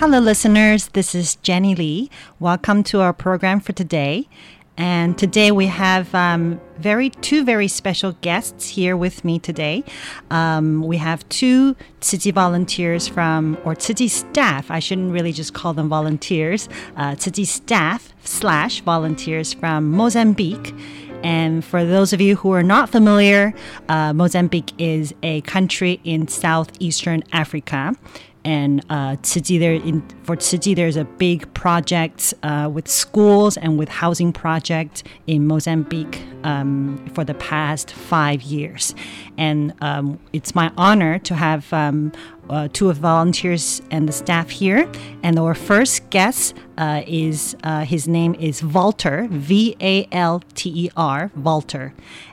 Hello, listeners. This is Jenny Lee. Welcome to our program for today. And today we have um, very two very special guests here with me today. Um, we have two Chi volunteers from, or Chi staff. I shouldn't really just call them volunteers. Uh, staff slash volunteers from Mozambique. And for those of you who are not familiar, uh, Mozambique is a country in southeastern Africa and uh, there in, for Chi, there's a big project uh, with schools and with housing project in Mozambique um, for the past five years. And um, it's my honor to have um, uh, two of volunteers and the staff here. And our first guest uh, is uh, his name is Walter, V A L T E R, Walter.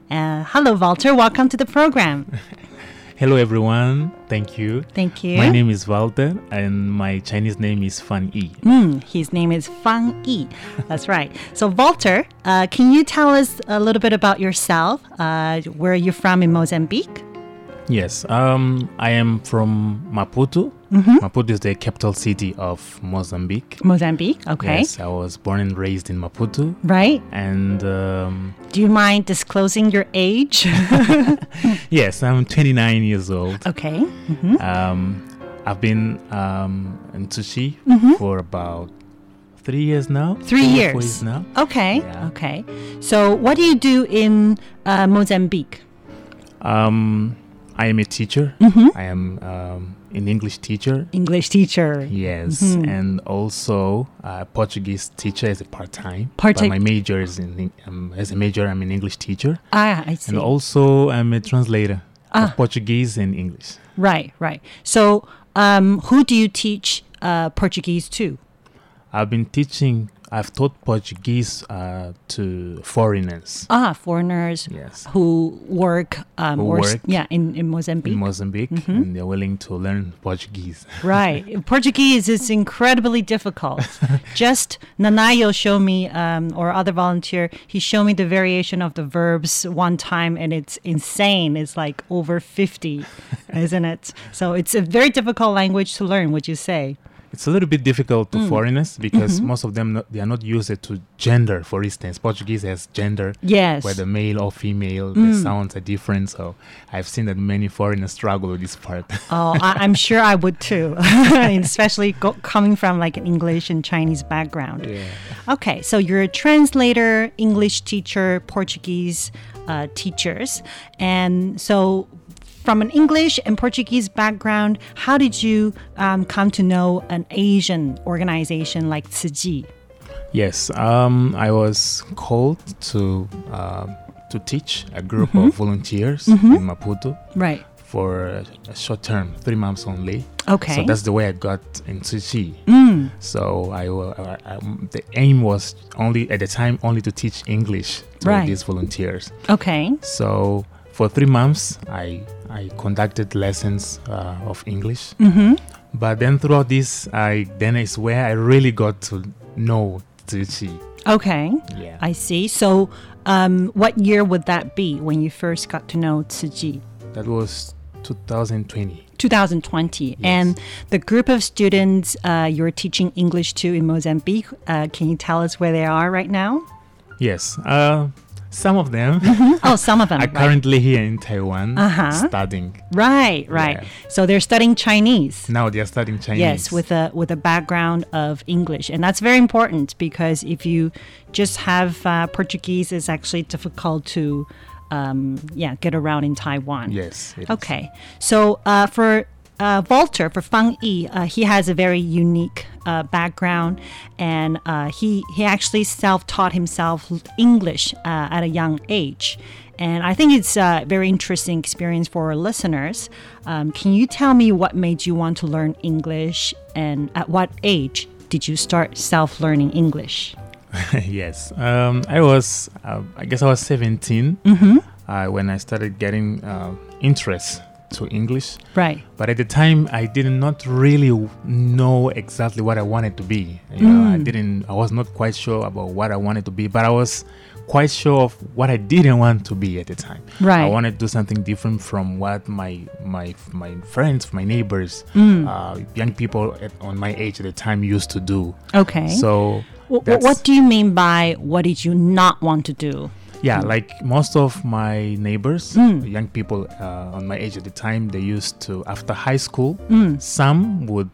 Uh, hello, Walter. Welcome to the program. Hello, everyone. Thank you. Thank you. My name is Walter, and my Chinese name is Fang Yi. Mm, his name is Fang Yi. That's right. So, Walter, uh, can you tell us a little bit about yourself? Uh, where are you from in Mozambique? Yes, um, I am from Maputo. Mm-hmm. Maputo is the capital city of Mozambique. Mozambique, okay. Yes, I was born and raised in Maputo. Right. And um, do you mind disclosing your age? yes, I'm 29 years old. Okay. Mm-hmm. Um, I've been um, in Tzu Chi mm-hmm. for about three years now. Three years. years now. Okay. Yeah. Okay. So, what do you do in uh, Mozambique? Um, I am a teacher. Mm-hmm. I am um, an English teacher. English teacher. Yes, mm-hmm. and also a Portuguese teacher as a part time. Part time. My major is in um, as a major. I'm an English teacher. Ah, I see. And also I'm a translator ah. of Portuguese and English. Right, right. So, um, who do you teach uh, Portuguese to? I've been teaching I've taught Portuguese uh, to foreigners. Ah, foreigners. Yes. Who work, um, who or work yeah, in, in Mozambique. In Mozambique, mm-hmm. and they're willing to learn Portuguese. right. Portuguese is incredibly difficult. Just Nanayo showed me, um, or other volunteer, he showed me the variation of the verbs one time, and it's insane. It's like over 50, isn't it? So it's a very difficult language to learn, would you say? It's a little bit difficult to mm. foreigners because mm-hmm. most of them not, they are not used to gender. For instance, Portuguese has gender, yes, whether male or female, mm. the sounds are different. So I've seen that many foreigners struggle with this part. oh, I, am sure I would too, especially go, coming from like an English and Chinese background. Yeah. Okay, so you're a translator, English teacher, Portuguese uh, teachers, and so from an English and Portuguese background, how did you um, come to know an Asian organization like Chi? Yes, um, I was called to uh, to teach a group mm-hmm. of volunteers mm-hmm. in Maputo. Right. For a, a, short term, three months only. Okay. So that's the way I got into Chi. Mm. So I, I, I, the aim was only at the time only to teach English to right. these volunteers. Okay. So for three months, I I conducted lessons uh, of English. Mm-hmm. But then throughout this, I then is where I really got to know Chi. Okay. Yeah. I see. So, um, what year would that be when you first got to know Chi? That was 2020. 2020. And the group of students uh, you're teaching English to in Mozambique, uh, can you tell us where they are right now? Yes. Uh, some of them. Oh, some of them. are right. currently here in Taiwan Uh-huh. studying. Right, right. Yeah. So they're studying Chinese. Now they are studying Chinese. Yes, with a with a background of English, and that's very important because if you just have uh, Portuguese, it's actually difficult to, um, yeah, get around in Taiwan. Yes. Okay, so uh, for uh, Walter, for Fang Yi, uh, he has a very unique uh, background, and uh, he he actually self-taught himself English uh, at a young age, and I think it's a very interesting experience for our listeners. Um, can you tell me what made you want to learn English, and at what age did you start self-learning English? yes. Um, I was, uh, I guess I was 17 Mm-hmm. uh, when I started getting uh, interest to English. Right. But at the time, I did not really know exactly what I wanted to be. You know, I Mm. didn't. I was not quite sure about what I wanted to be, but I was quite sure of what I didn't want to be at the time. Right. I wanted to do something different from what my my my friends, my neighbors, Mm. uh, young people at, on my age at the time used to do. Okay. So wh- what do you mean by what did you not want to do? Yeah, like most of my neighbors, Mm. young people uh, on my age at the time, they used to, after high school, Mm. some would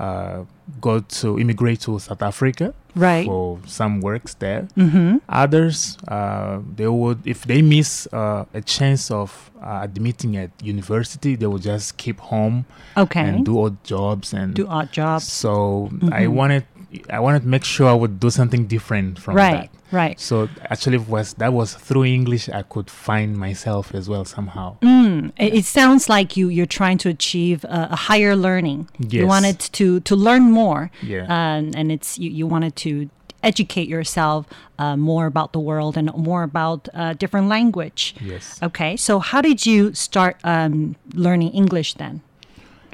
uh, go to immigrate to South Africa Right. for some works there. Mm-hmm. Others, uh, they would, if they miss uh, a chance of uh, admitting at university, they would just keep home Okay. and do odd jobs and do odd jobs. So I Mhm. wanted, I wanted to make sure I would do something different from that. Right, right. So actually, it was that was through English I could find myself as well somehow. Mm, it, it sounds like you you're trying to achieve a, a higher learning. You wanted to to learn more. Yeah. Um, and it's you, you wanted to educate yourself uh, more about the world and more about uh, different language. Yes. Okay. So how did you start um, learning English then?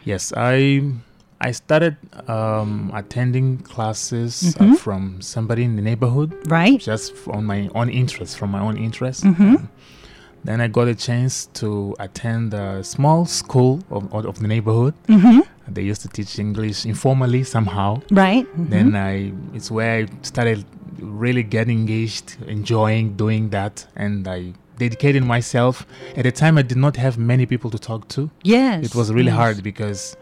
Yes, I I started um, attending classes uh, Mhm. from somebody in the neighborhood, Right. Just on my own interest, from my own interest. Mhm. Um, then I got a chance to attend a small school of, of the neighborhood. Mhm. They used to teach English informally somehow. Right. Then Mhm. I it's where I started really getting engaged, enjoying doing that, and I dedicated myself. At the time, I did not have many people to talk to. Yes, it was really yes. hard because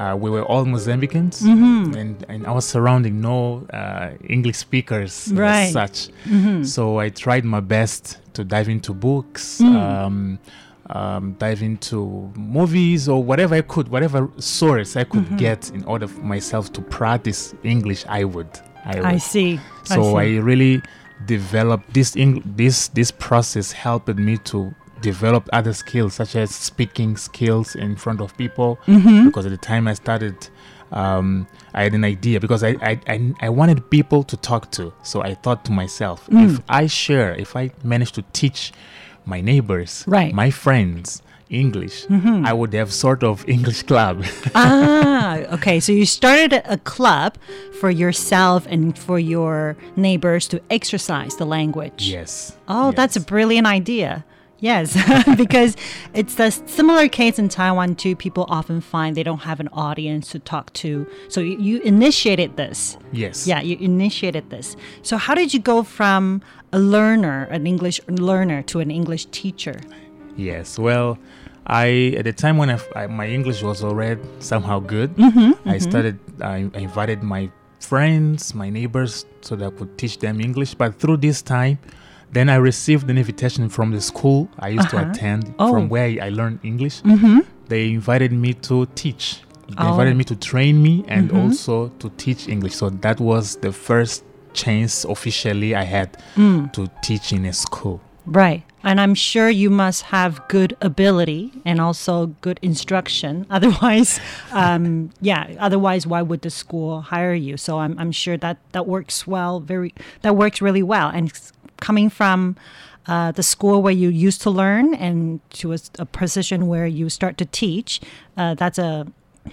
uh, we were all Mozambicans, Mhm. and and I was surrounding no uh, English speakers Right. as such. Mhm. So I tried my best to dive into books. Mm. Um, um, dive into movies or whatever I could, whatever source I could Mhm. get in order for myself to practice English, I would. I, I see. So I, see. really developed this. Eng- this this process helped me to develop other skills such as speaking skills in front of people. Mhm. Because at the time I started, um, I had an idea because I, I, I, I wanted people to talk to. So I thought to myself, Mm. if I share, if I manage to teach my neighbors, Right. my friends, English, Mhm. I would have sort of English club. ah, okay. So you started a a club for yourself and for your neighbors to exercise the language. yes. Oh, that's a brilliant idea. Yes, because it's the similar case in Taiwan too. People often find they don't have an audience to talk to. So you, you initiated this. Yes. Yeah, you initiated this. So how did you go from a learner, an English learner, to an English teacher? Yes. Well, I at the time when I, I- my English was already somehow good, Mhm, I mhm. started. I, I invited my friends, my neighbors, so that I could teach them English. But through this time, then I received an invitation from the school I used Uh-huh. to attend, Oh. from where I learned English. Mhm. They invited me to teach. They Oh. invited me to train me and Mhm. also to teach English. So that was the first chance officially I had Mm. to teach in a school. Right. And I'm sure you must have good ability and also good instruction. Otherwise, um, yeah, otherwise, why would the school hire you? So I'm, I'm sure that that works well, very, that works really well. And coming from uh, the school where you used to learn and to a, a position where you start to teach, uh, that's a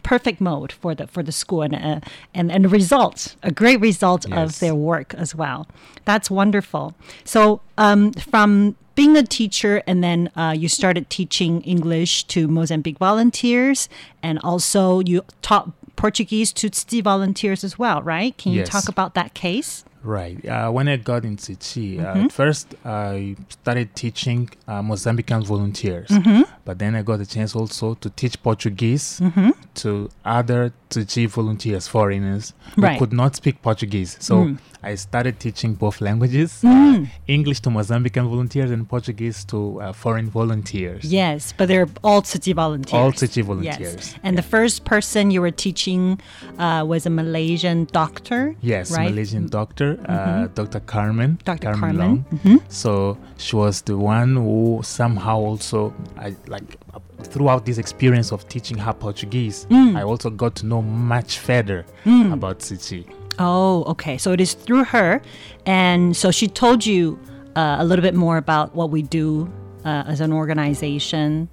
perfect mode for the for the school and uh, and and the results a great result Yes. of their work as well. That's wonderful. So um, from being a teacher and then uh, you started teaching English to Mozambique volunteers and also you taught Portuguese to volunteers as well, right? Can you Yes. talk about that case? Right. Uh, when I got into Chi, uh, Mhm. at first I started teaching uh, Mozambican volunteers, Mhm. but then I got a chance also to teach Portuguese Mhm. to other Tzu Chi volunteers, foreigners Right. who could not speak Portuguese. So Mm. I started teaching both languages: Mm. uh, English to Mozambican volunteers and Portuguese to uh, foreign volunteers. Yes, but they're all Tzu Chi volunteers. All Yes. volunteers. And the first person you were teaching uh, was a Malaysian doctor. Yes, right? Malaysian doctor, uh, Mhm. Dr. Carmen. Dr. Long. Carmen. Mhm. So she was the one who somehow also, I like throughout this experience of teaching her Portuguese, Mm. I also got to know much further Mm. about Tzu Chi. Oh, okay. So it is through her. And so she told you uh, a little bit more about what we do uh, as an organization.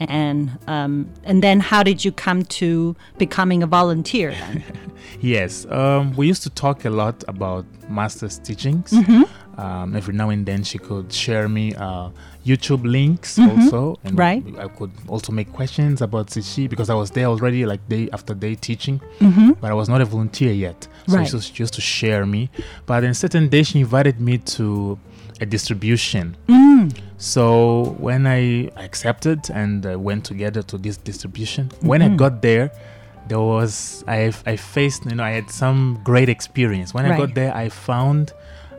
And um, and then how did you come to becoming a volunteer then? Yes, um, we used to talk a lot about master's teachings. Mhm. Um, every now and then, she could share me uh, YouTube links Mhm. also, and Right. I could also make questions about Tzu Chi because I was there already, like day after day teaching, Mhm. but I was not a volunteer yet. So Right. she was just to share me. But then certain day, she invited me to a distribution. Mm. So when I accepted and uh, went together to this distribution, when I Mhm. got there, there was I I faced you know I had some great experience. When I got there, I found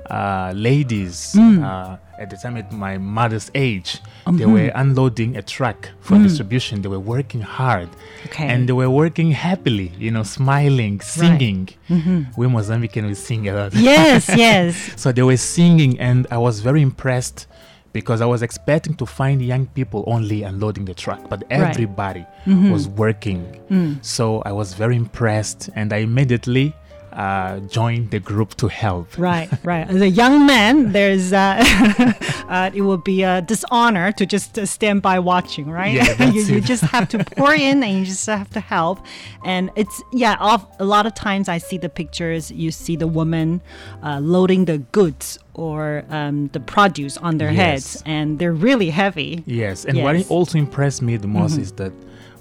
uh, ladies Mm. uh, at the time at my mother's age. They Mhm. were unloading a truck for Mm. distribution. They were working hard, Okay. and they were working happily. You know, smiling, singing. Mhm. We Mozambican we sing a lot. Yes, yes. So they were singing, and I was very impressed because I was expecting to find young people only unloading the truck, but Right. everybody Mhm. was working. Mm. So I was very impressed, and I immediately uh, joined the group to help. Right, right. As a young man, there's uh, uh, it would be a dishonor to just uh, stand by watching, right? Yeah, you, you just have to pour in and you just have to help. And it's yeah, off, a lot of times I see the pictures. You see the woman uh, loading the goods or um, the produce on their Yes. heads, and they're really heavy. Yes, and what also impressed me the most Mhm. is that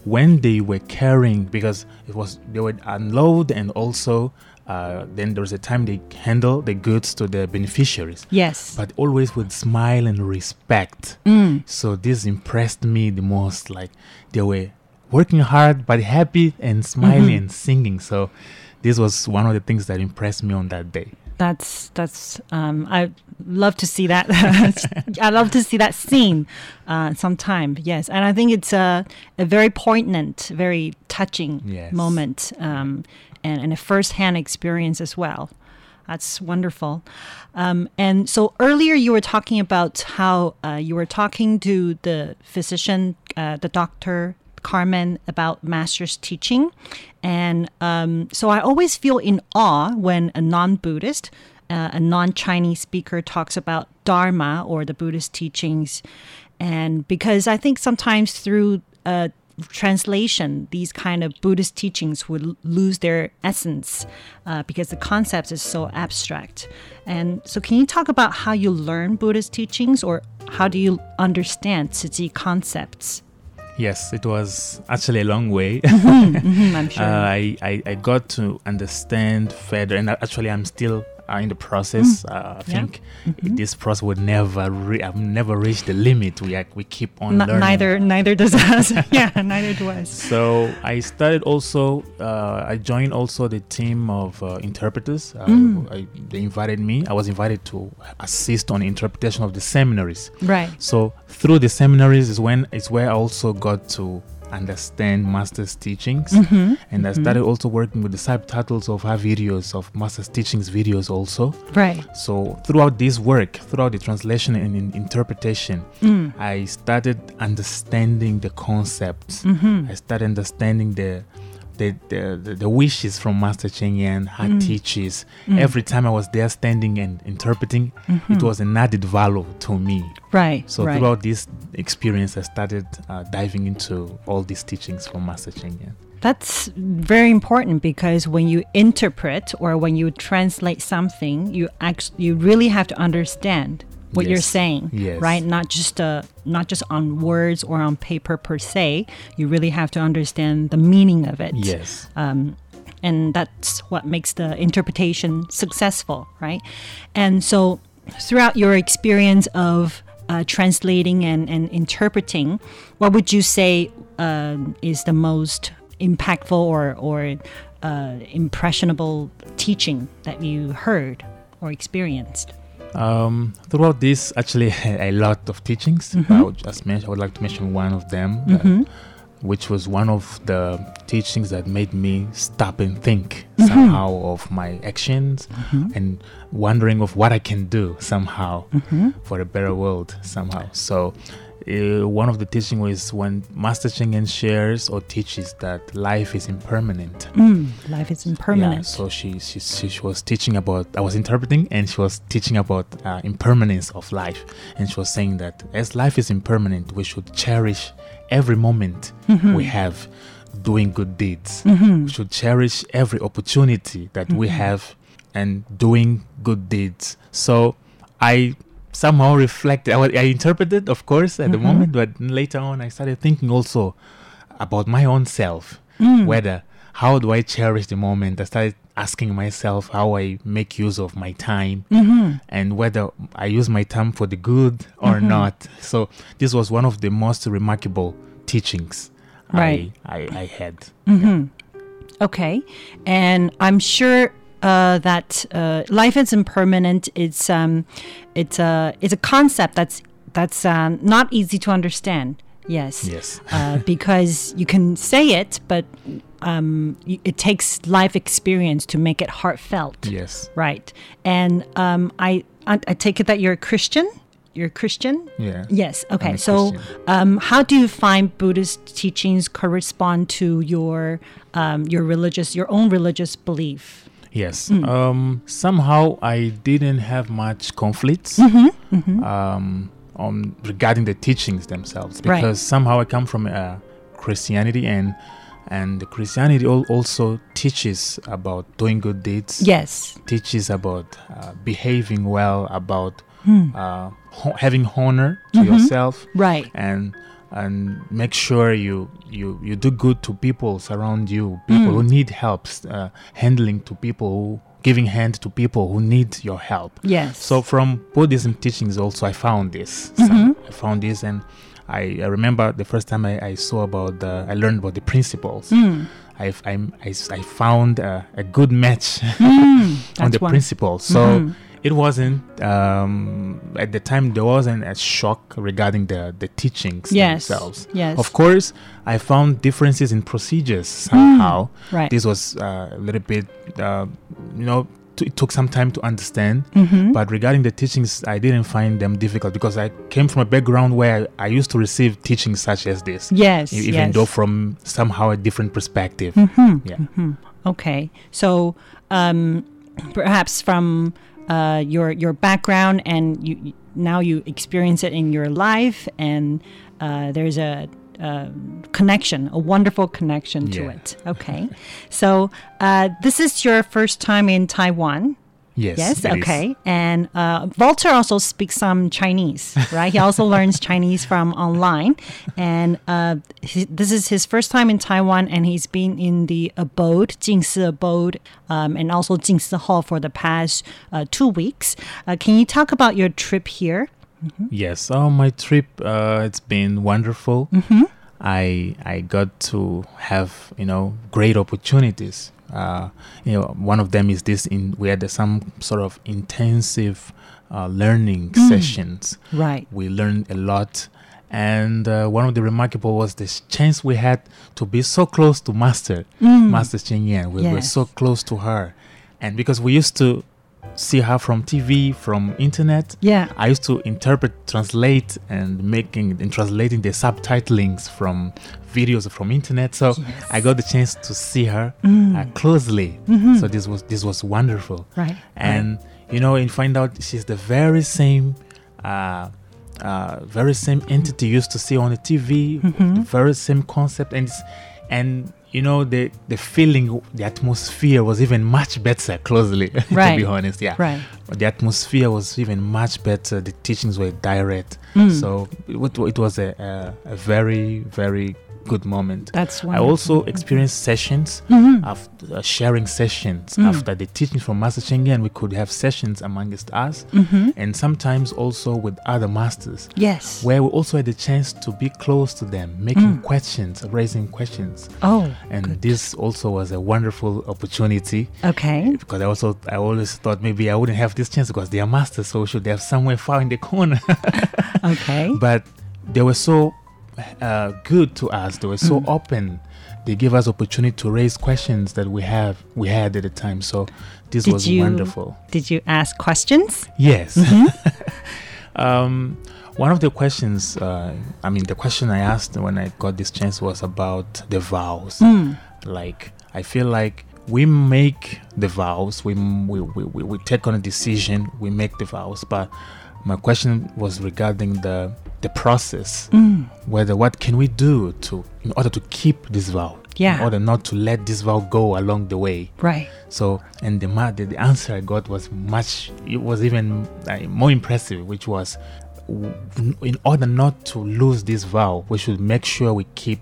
when they were carrying, because it was they would unload and also uh, then there's a time they handle the goods to the beneficiaries. Yes. but always with smile and respect. Mm. So this impressed me the most. Like they were working hard but happy and smiling Mhm. and singing. So this was one of the things that impressed me on that day. That's that's um, I love to see that. I love to see that scene uh, sometime. Yes, and I think it's a a very poignant, very touching Yes. moment, um, and and a first-hand experience as well. That's wonderful. Um, and so earlier you were talking about how uh, you were talking to the physician, uh, the doctor Carmen, about master's teaching. And um, so I always feel in awe when a non Buddhist, uh, a non Chinese speaker talks about Dharma or the Buddhist teachings. And because I think sometimes through uh, translation, these kind of Buddhist teachings would lose their essence uh, because the concept is so abstract. And so, can you talk about how you learn Buddhist teachings or how do you understand Tzu concepts? Yes, it was actually a long way. Mhm, mhm, I'm sure. Uh, I, I, I got to understand further, and actually, I'm still uh, in the process. Mm. Uh, I Yeah. think Mhm. this process would never, re- I've never reached the limit. We are, we keep on N- learning. neither, neither does us. yeah, neither do us. So I started also. Uh, I joined also the team of uh, interpreters. Uh, Mm. I, they invited me. I was invited to assist on interpretation of the seminaries. Right. So through the seminaries is when is where I also got to understand master's teachings, Mhm, and I mhm. started also working with the subtitles of her videos of master's teachings videos also. Right. So throughout this work, throughout the translation and in interpretation, Mm. I started understanding the concepts. Mhm. I started understanding the the, the, the, wishes from Master Cheng Yen, her Mm. teaches. Mm. Every time I was there standing and interpreting, it Mhm. was an added value to me. Right, So right. throughout this experience, I started uh, diving into all these teachings from Master Cheng Yen. That's very important because when you interpret or when you translate something, you actually you really have to understand what you're saying, Yes. right? Not just uh, not just on words or on paper per se. You really have to understand the meaning of it. Yes. Um, and that's what makes the interpretation successful, right? And so, throughout your experience of uh, translating and, and interpreting, what would you say um is the most impactful or, or uh, impressionable teaching that you heard or experienced? Um, throughout this, actually, a lot of teachings. Mhm. I would just mention. I would like to mention one of them, that- Mhm. which was one of the teachings that made me stop and think Mhm. somehow of my actions Mhm. and wondering of what I can do somehow Mhm. for a better world somehow. So. Uh, one of the teaching was when Master Cheng Yen shares or teaches that life is impermanent. Mm, life is impermanent. Yeah, so she, she she was teaching about I was interpreting and she was teaching about uh, impermanence of life and she was saying that as life is impermanent we should cherish every moment Mhm. we have doing good deeds. Mhm. We should cherish every opportunity that we Mhm. have and doing good deeds. So I somehow reflected I, I interpreted of course at the Mhm. moment but later on I started thinking also about my own self Mm. whether how do I cherish the moment? I started asking myself how I make use of my time Mhm. and whether I use my time for the good or Mhm. not. So this was one of the most remarkable teachings Right. I, I, I had. hmm Okay, and I'm sure uh, that uh, life is impermanent. It's um, it's a it's a concept that's that's um, not easy to understand. Yes. Yes. uh, because you can say it, but um, it takes life experience to make it heartfelt. Yes. Right. And um, I, I take it that you're a Christian. You're a Christian. Yeah. Yes. Okay. So, um, how do you find Buddhist teachings correspond to your um, your religious your own religious belief? Yes. Mm. Um, somehow I didn't have much conflicts Mhm, mhm. Um, on regarding the teachings themselves Right. because somehow I come from uh, Christianity and and Christianity al- also teaches about doing good deeds. Yes. Teaches about uh, behaving well, about Hmm. uh, ho- having honor to Mhm. yourself, Right. and and make sure you you you do good to people around you, people Mm. who need help, uh, handling to people who giving hand to people who need your help. Yes. So from Buddhism teachings also I found this. Mhm. Some- I found this and I, I remember the first time I, I saw about the I learned about the principles. Mm. I, s- I found a, a good match Mm, on the one. principles. So Mhm. It wasn't um, at the time there wasn't a shock regarding the, the teachings Yes, themselves. yes. Of course, I found differences in procedures somehow. Mm, right. This was uh, a little bit, uh, you know, t- it took some time to understand. mm-hmm. But regarding the teachings, I didn't find them difficult because I came from a background where I, I used to receive teachings such as this. Yes, Even yes. though from somehow a different perspective. mm-hmm, Yeah. mhm. Okay. So um, perhaps from uh, your your background and you now you experience it in your life, and uh, there's a, uh connection, a wonderful connection to Yeah. it. Okay. so uh, this is your first time in Taiwan. Yes. Yes. it is. Okay. And uh, Walter also speaks some Chinese, right? He also learns Chinese from online, and uh, he, this is his first time in Taiwan, and he's been in the abode, Jing Si abode, um, and also Jing Si Hall for the past uh, two weeks. Uh, can you talk about your trip here? Yes. Oh, my trip. Uh, it's been wonderful. Mhm. I I got to have you know great opportunities. Uh, you know, one of them is this. In we had some sort of intensive uh, learning Mm. sessions. Right. We learned a lot. And uh, one of the remarkable was this chance we had to be so close to Master, Mm. Master Cheng Yen. We were so close to her, and because we used to see her from TV, from internet. Yeah. I used to interpret, translate, and making and translating the subtitlings from videos from internet. So Yes. I got the chance to see her Mm. uh, closely. Mhm. So this was this was wonderful. Right, And you know, and find out she's the very same. Uh, uh, very same entity used to see on the TV, Mhm. the very same concept, and and you know the the feeling, the atmosphere was even much better closely. to be honest, yeah, Right. The atmosphere was even much better. The teachings were direct, Mm. so it, it was a, a a very very good moment. That's why I also experienced sessions Mhm. after uh, sharing sessions Mm. after the teachings from Master Cheng Yen. We could have sessions amongst us, Mhm. and sometimes also with other masters. Yes. where we also had the chance to be close to them, making Mm. questions, raising questions. Oh, and this also was a wonderful opportunity. Okay. Because I also I always thought maybe I wouldn't have this chance because they are masters, so should they have somewhere far in the corner. Okay. But they were so uh, good to us. They were so Mm. open. They gave us opportunity to raise questions that we have we had at the time. So this Did was you, wonderful. Did you ask questions? Yes. Mhm. um, one of the questions, uh, I mean, the question I asked when I got this chance was about the vows. Mm. Like, I feel like we make the vows, we, we, we, we, we take on a decision, we make the vows, but my question was regarding the the process Mm. whether what can we do to in order to keep this vow Yeah. in order not to let this vow go along the way Right. so, and the, ma- the, the answer I got was much, it was even uh, more impressive, which was in order not to lose this vow, we should make sure we keep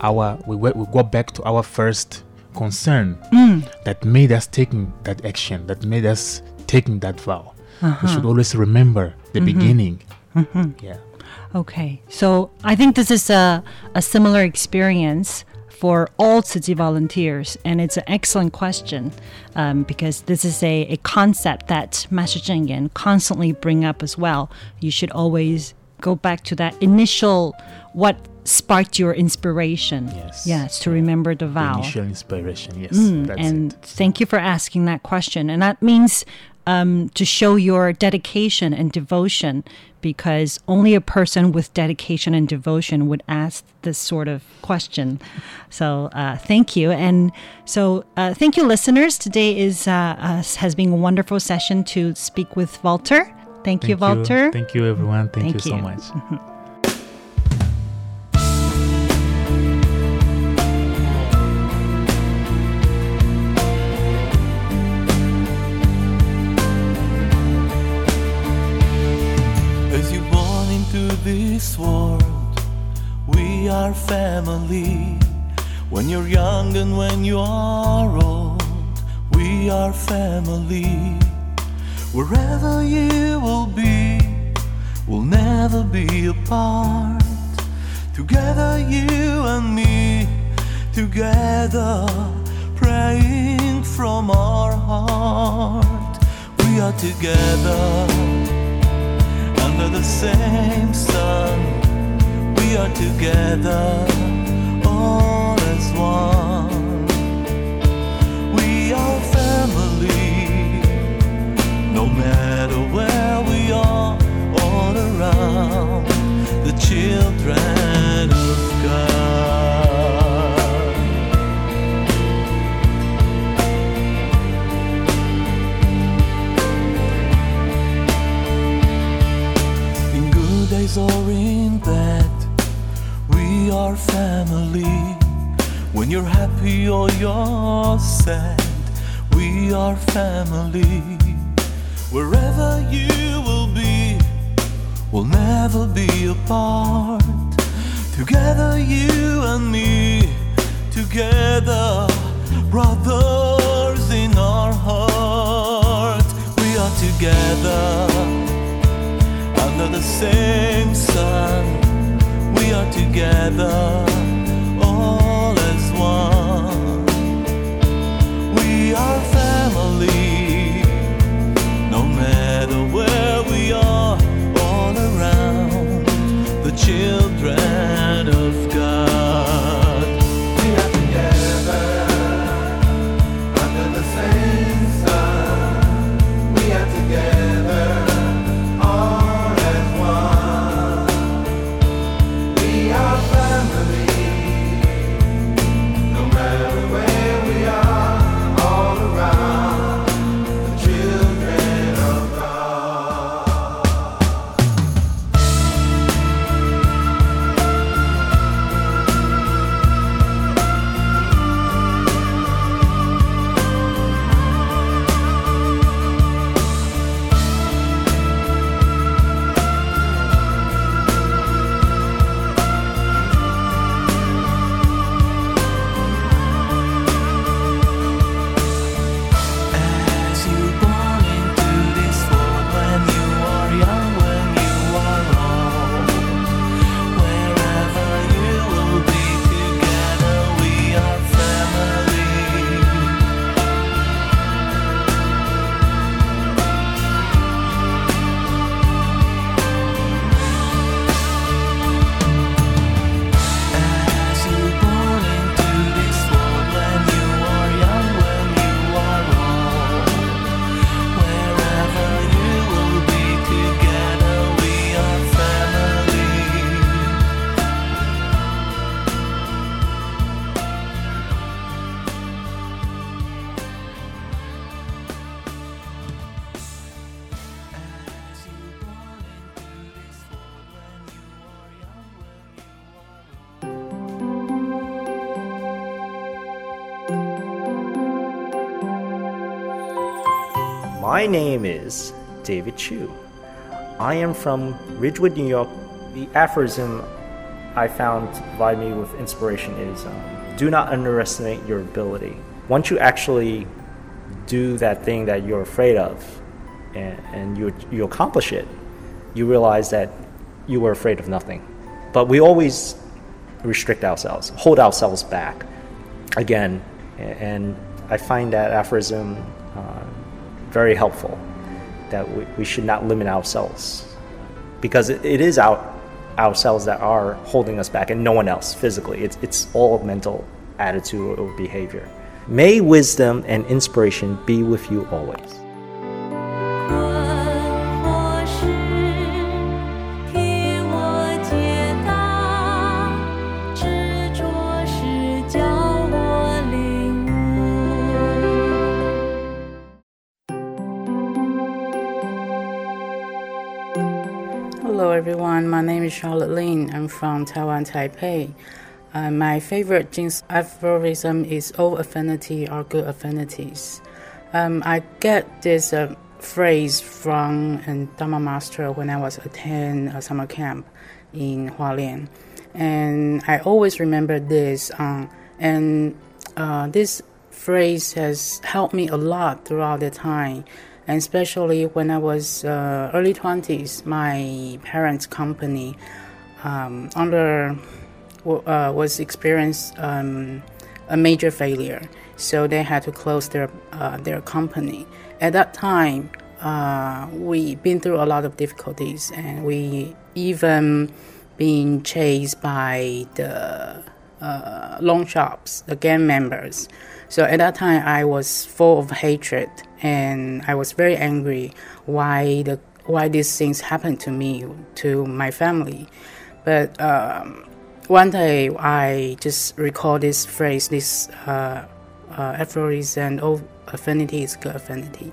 our, we, we we go back to our first concern Mm. that made us taking that action, that made us taking that vow. Uh-huh. We should always remember the Mhm. beginning. Mhm. Yeah. Okay, so I think this is a, a similar experience for all Tzu Chi volunteers, and it's an excellent question um, because this is a, a concept that Master Cheng Yen constantly bring up as well. You should always go back to that initial what sparked your inspiration. Yes. Yes, to remember the The vow. initial inspiration, yes. Mm, and thank you for asking that question. And that means um, to show your dedication and devotion, because only a person with dedication and devotion would ask this sort of question. So uh, thank you. And so uh, thank you, listeners. Today is uh, uh, has been a wonderful session to speak with Walter. Thank, you, Walter. Thank you, everyone. Thank, Thank you so much. This world, we are family. When you're young and when you are old, we are family. Wherever you will be, we'll never be apart. Together, you and me, together, praying from our heart. We are together under the same sun. We are together, all as one. We are family, no matter where My name is David Chu. I am from Ridgewood, New York. The aphorism I found provide me with inspiration is um, do not underestimate your ability. Once you actually do that thing that you're afraid of and, and you, you accomplish it, you realize that you were afraid of nothing. But we always restrict ourselves, hold ourselves back. Again, and I find that aphorism very helpful. That we, we, should not limit ourselves because it, it is our ourselves that are holding us back, and no one else physically. It's it's all mental attitude or behavior. May wisdom and inspiration be with you always. Charlotte Lin. I'm from Taiwan, Taipei. Uh, my favorite Jing Si aphorism is all affinity are good affinities. Um, I get this uh, phrase from a Dharma master when I was attending a summer camp in Hualien. And I always remember this. Um, and uh, this phrase has helped me a lot throughout the time and especially when I was uh, early 20s, my parents' company um, under uh, was experienced um, a major failure, so they had to close their uh, their company. At that time, uh, we been through a lot of difficulties, and we even been chased by the uh, loan shops, the gang members. So at that time, I was full of hatred and I was very angry why the why these things happened to me to my family. But um, one day I just recall this phrase, this uh, uh, "All affinity is good affinity."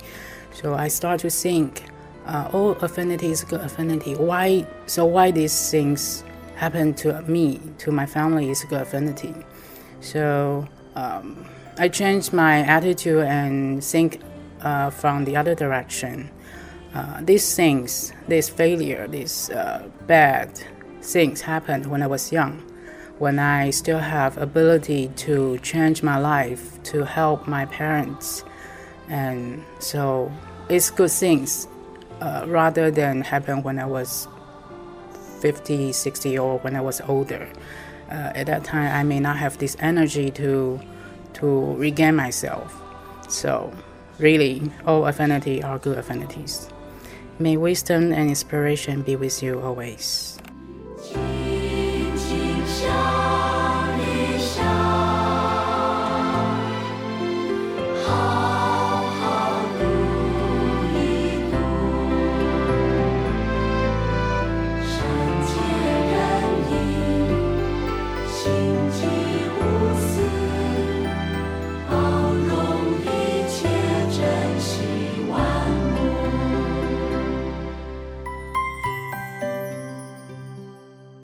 So I start to think, uh, "All affinity is good affinity." Why? So why these things happen to me, to my family, is good affinity. So um, I changed my attitude and think uh, from the other direction. Uh, these things, this failure, these uh, bad things happened when I was young, when I still have ability to change my life, to help my parents, and so it's good things uh, rather than happen when I was 50, 60, or when I was older. Uh, at that time, I may not have this energy to to regain myself. So Really, all affinity are good affinities. May wisdom and inspiration be with you always.